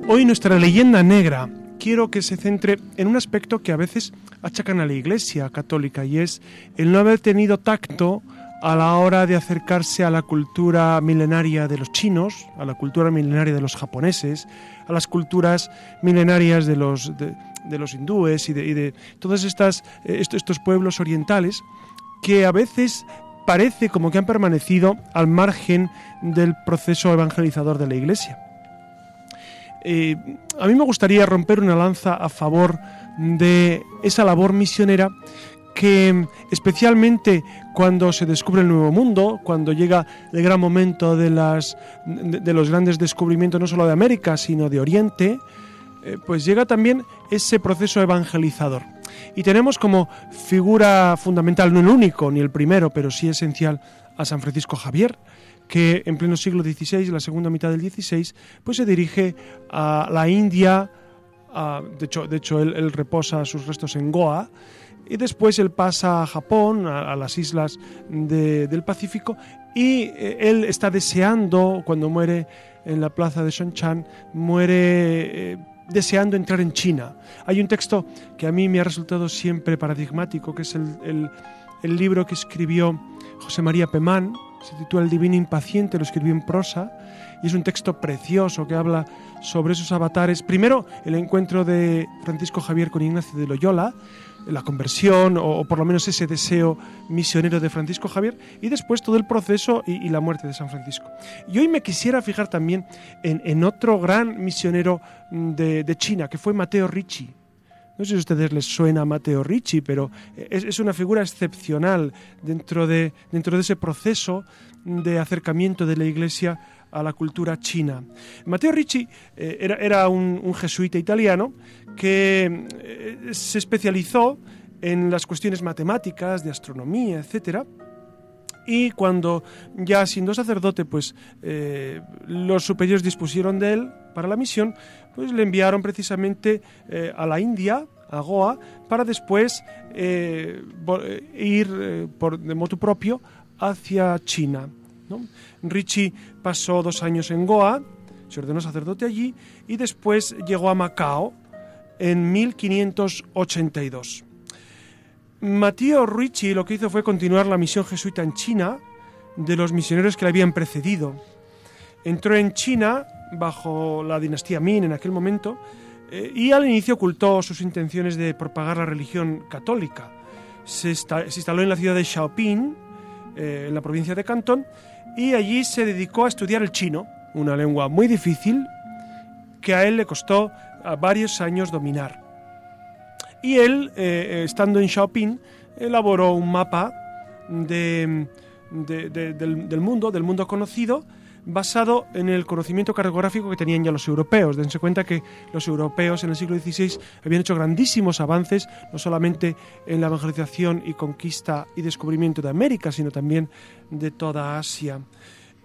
A: Hoy nuestra leyenda negra quiero que se centre en un aspecto que a veces achacan a la Iglesia católica y es el no haber tenido tacto a la hora de acercarse a la cultura milenaria de los chinos, a la cultura milenaria de los japoneses, a las culturas milenarias de los, de, los hindúes y de, todos estas, eh, estos pueblos orientales que a veces parece como que han permanecido al margen del proceso evangelizador de la Iglesia. Eh, a mí me gustaría romper una lanza a favor de esa labor misionera que especialmente cuando se descubre el nuevo mundo, cuando llega el gran momento de, las, de, los grandes descubrimientos no solo de América, sino de Oriente, eh, pues llega también ese proceso evangelizador. Y tenemos como figura fundamental, no el único ni el primero, pero sí esencial, a San Francisco Javier, que en pleno siglo XVI, la segunda mitad del XVI, pues se dirige a la India, de hecho, de hecho él, reposa sus restos en Goa, y después él pasa a Japón, a, las islas del Pacífico, y eh, él está deseando, cuando muere en la plaza de Shonchan, muere eh, deseando entrar en China. Hay un texto que a mí me ha resultado siempre paradigmático, que es el, el libro que escribió José María Pemán, se titula El Divino Impaciente, lo escribió en prosa y es un texto precioso que habla sobre esos avatares. Primero, el encuentro de Francisco Javier con Ignacio de Loyola, la conversión o, por lo menos ese deseo misionero de Francisco Javier y después todo el proceso y, la muerte de San Francisco. Y hoy me quisiera fijar también en, otro gran misionero de, de China, que fue Mateo Ricci no sé si a ustedes les suena Mateo Ricci, pero es, una figura excepcional dentro de, dentro de ese proceso de acercamiento de la Iglesia a la cultura china. Mateo Ricci eh, era, un, jesuita italiano que eh, se especializó en las cuestiones matemáticas, de astronomía, etcétera, y cuando ya siendo sacerdote, pues eh, los superiores dispusieron de él para la misión, pues le enviaron precisamente a la India, a Goa, para después ir por, de moto propio hacia China. ¿No? Richie pasó dos años en Goa, se ordenó sacerdote allí y después llegó a Macao en 1582. Matías Ricci lo que hizo fue continuar la misión jesuita en China de los misioneros que le habían precedido. Entró en China bajo la dinastía Min en aquel momento eh, y al inicio ocultó sus intenciones de propagar la religión católica. Se, instaló en la ciudad de Xiaoping, eh, en la provincia de Cantón, y allí se dedicó a estudiar el chino, una lengua muy difícil que a él le costó varios años dominar. Y él, eh, estando en Xiaoping, elaboró un mapa del, mundo, del mundo conocido, basado en el conocimiento cartográfico que tenían ya los europeos. Dense cuenta que los europeos en el siglo XVI habían hecho grandísimos avances, no solamente en la evangelización y conquista y descubrimiento de América, sino también de toda Asia.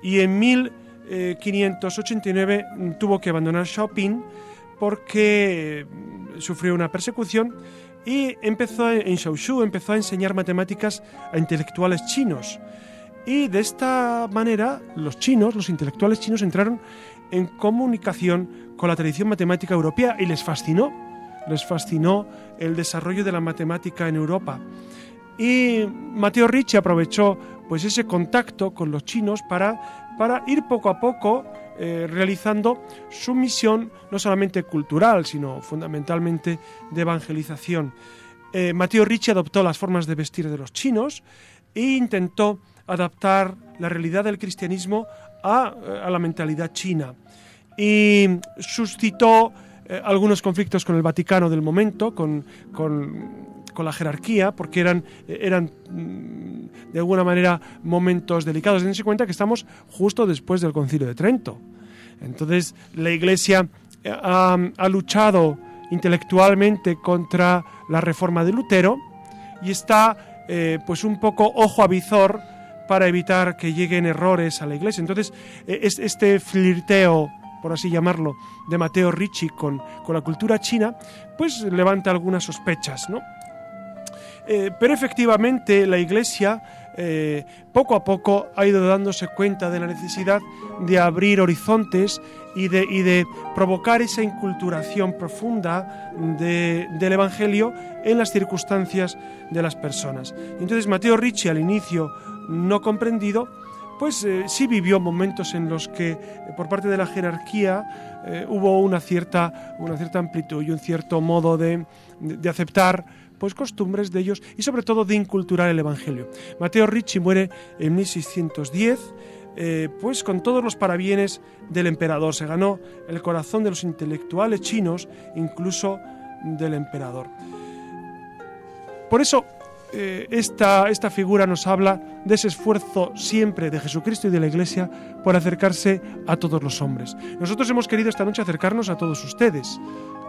A: Y en 1589 eh, tuvo que abandonar Xiaoping porque sufrió una persecución y empezó en Shaoshu empezó a enseñar matemáticas a intelectuales chinos. Y de esta manera los chinos, los intelectuales chinos, entraron en comunicación con la tradición matemática europea y les fascinó, les fascinó el desarrollo de la matemática en Europa. Y Mateo Ricci aprovechó pues ese contacto con los chinos para, para ir poco a poco eh, realizando su misión no solamente cultural, sino fundamentalmente de evangelización. Eh, Mateo Ricci adoptó las formas de vestir de los chinos e intentó adaptar la realidad del cristianismo a, eh, la mentalidad china. Y suscitó algunos conflictos con el Vaticano del momento, con, la jerarquía, porque eran, eran mm, de alguna manera momentos delicados. Dense cuenta que estamos justo después del Concilio de Trento. Entonces la Iglesia eh, ha, luchado intelectualmente contra la reforma de Lutero y está eh, pues un poco ojo a visor para evitar que lleguen errores a la Iglesia. Entonces eh, este flirteo por así llamarlo, de Mateo Ricci con, con la cultura china, pues levanta algunas sospechas, ¿no? pero efectivamente la Iglesia eh, poco a poco ha ido dándose cuenta de la necesidad de abrir horizontes y de, de provocar esa inculturación profunda del Evangelio en las circunstancias de las personas. Entonces Mateo Ricci al inicio no comprendido, pues eh, sí vivió momentos en los que eh, por parte de la jerarquía hubo una cierta, una cierta amplitud y un cierto modo de, de aceptar pues costumbres de ellos y sobre todo de inculturar el Evangelio. Mateo Ricci muere en 1610, eh, pues con todos los parabienes del emperador. Se ganó el corazón de los intelectuales chinos, incluso del emperador. Por eso, eh, esta, esta figura nos habla de ese esfuerzo siempre de Jesucristo y de la Iglesia por acercarse a todos los hombres. Nosotros hemos querido esta noche acercarnos a todos ustedes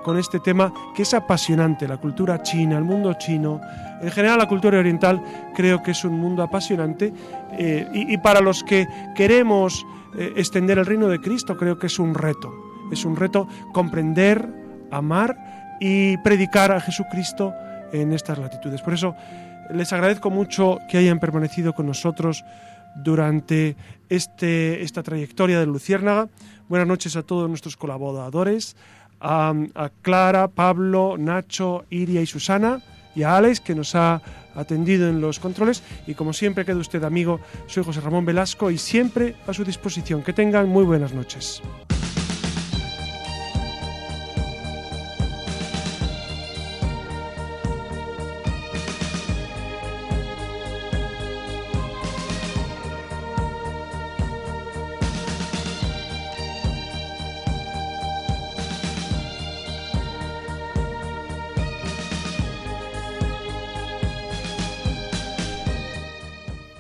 A: con este tema que es apasionante, la cultura china, el mundo chino. En general la cultura oriental creo que es un mundo apasionante eh, y, para los que queremos eh, extender el reino de Cristo creo que es un reto. Es un reto comprender, amar y predicar a Jesucristo en estas latitudes. Por eso les agradezco mucho que hayan permanecido con nosotros durante este, esta trayectoria de Luciérnaga. Buenas noches a todos nuestros colaboradores, a, Clara, Pablo, Nacho, Iria y Susana y a Alex que nos ha atendido en los controles y como siempre queda usted amigo, soy José Ramón Velasco y siempre a su disposición. Que tengan muy buenas noches.